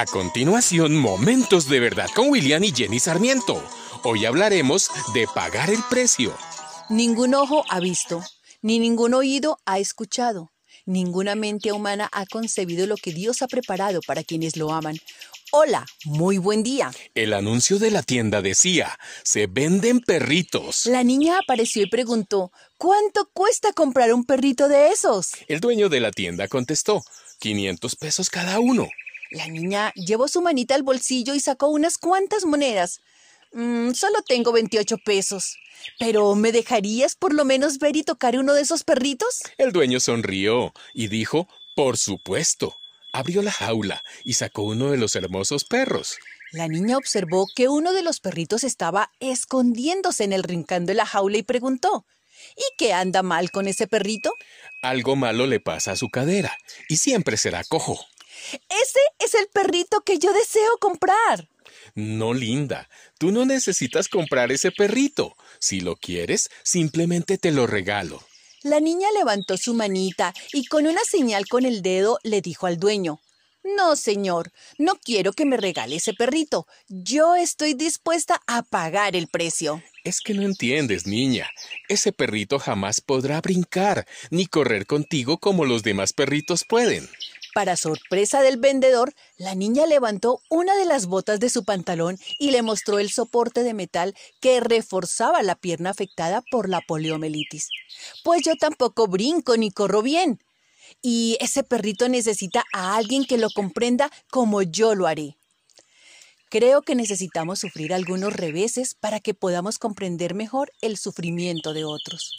A continuación, Momentos de Verdad con William y Jenny Sarmiento. Hoy hablaremos de pagar el precio. Ningún ojo ha visto, ni ningún oído ha escuchado, ninguna mente humana ha concebido lo que Dios ha preparado para quienes lo aman. Hola, muy buen día. El anuncio de la tienda decía, se venden perritos. La niña apareció y preguntó, ¿cuánto cuesta comprar un perrito de esos? El dueño de la tienda contestó, 500 pesos cada uno. La niña llevó su manita al bolsillo y sacó unas cuantas monedas. Mm, solo tengo 28 pesos. ¿Pero me dejarías por lo menos ver y tocar uno de esos perritos? El dueño sonrió y dijo, por supuesto. Abrió la jaula y sacó uno de los hermosos perros. La niña observó que uno de los perritos estaba escondiéndose en el rincón de la jaula y preguntó, ¿Y qué anda mal con ese perrito? Algo malo le pasa a su cadera y siempre será cojo. Ese es el perrito que yo deseo comprar. No, linda, tú no necesitas comprar ese perrito. Si lo quieres, simplemente te lo regalo. La niña levantó su manita y con una señal con el dedo le dijo al dueño No, señor, no quiero que me regale ese perrito. Yo estoy dispuesta a pagar el precio. Es que no entiendes, niña. Ese perrito jamás podrá brincar ni correr contigo como los demás perritos pueden. Para sorpresa del vendedor, la niña levantó una de las botas de su pantalón y le mostró el soporte de metal que reforzaba la pierna afectada por la poliomielitis. Pues yo tampoco brinco ni corro bien. Y ese perrito necesita a alguien que lo comprenda como yo lo haré. Creo que necesitamos sufrir algunos reveses para que podamos comprender mejor el sufrimiento de otros.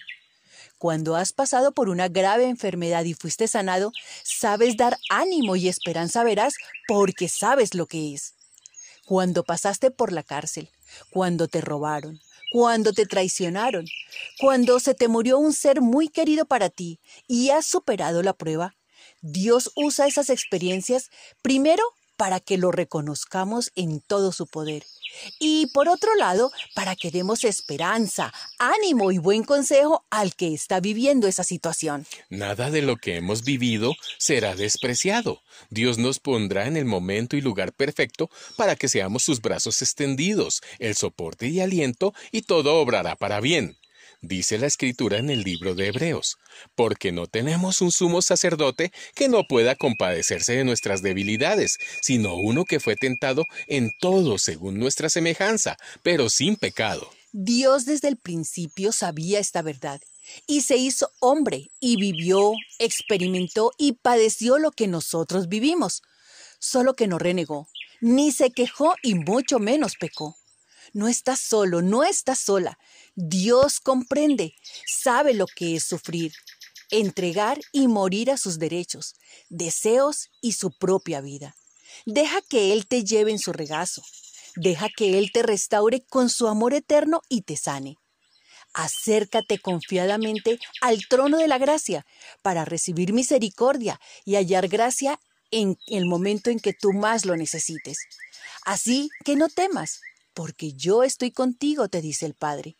Cuando has pasado por una grave enfermedad y fuiste sanado, sabes dar ánimo y esperanza verás porque sabes lo que es. Cuando pasaste por la cárcel, cuando te robaron, cuando te traicionaron, cuando se te murió un ser muy querido para ti y has superado la prueba, Dios usa esas experiencias primero para que lo reconozcamos en todo su poder. Y por otro lado, para que demos esperanza, ánimo y buen consejo al que está viviendo esa situación. Nada de lo que hemos vivido será despreciado. Dios nos pondrá en el momento y lugar perfecto para que seamos sus brazos extendidos, el soporte y aliento, y todo obrará para bien dice la escritura en el libro de Hebreos, porque no tenemos un sumo sacerdote que no pueda compadecerse de nuestras debilidades, sino uno que fue tentado en todo según nuestra semejanza, pero sin pecado. Dios desde el principio sabía esta verdad y se hizo hombre y vivió, experimentó y padeció lo que nosotros vivimos, solo que no renegó, ni se quejó y mucho menos pecó. No estás solo, no estás sola. Dios comprende, sabe lo que es sufrir, entregar y morir a sus derechos, deseos y su propia vida. Deja que Él te lleve en su regazo. Deja que Él te restaure con su amor eterno y te sane. Acércate confiadamente al trono de la gracia para recibir misericordia y hallar gracia en el momento en que tú más lo necesites. Así que no temas, porque yo estoy contigo, te dice el Padre.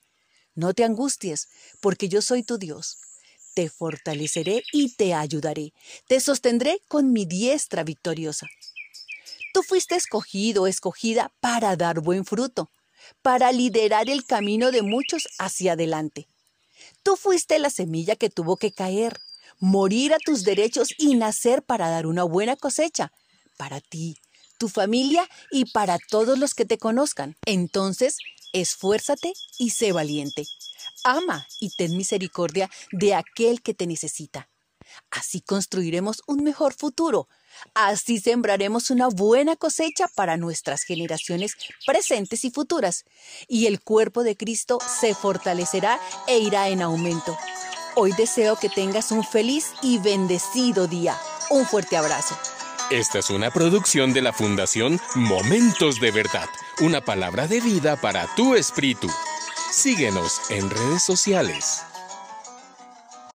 No te angusties, porque yo soy tu Dios. Te fortaleceré y te ayudaré. Te sostendré con mi diestra victoriosa. Tú fuiste escogido, escogida para dar buen fruto, para liderar el camino de muchos hacia adelante. Tú fuiste la semilla que tuvo que caer, morir a tus derechos y nacer para dar una buena cosecha, para ti, tu familia y para todos los que te conozcan. Entonces, esfuérzate y sé valiente. Ama y ten misericordia de aquel que te necesita. Así construiremos un mejor futuro. Así sembraremos una buena cosecha para nuestras generaciones presentes y futuras. Y el cuerpo de Cristo se fortalecerá e irá en aumento. Hoy deseo que tengas un feliz y bendecido día. Un fuerte abrazo. Esta es una producción de la Fundación Momentos de Verdad, una palabra de vida para tu espíritu. Síguenos en redes sociales.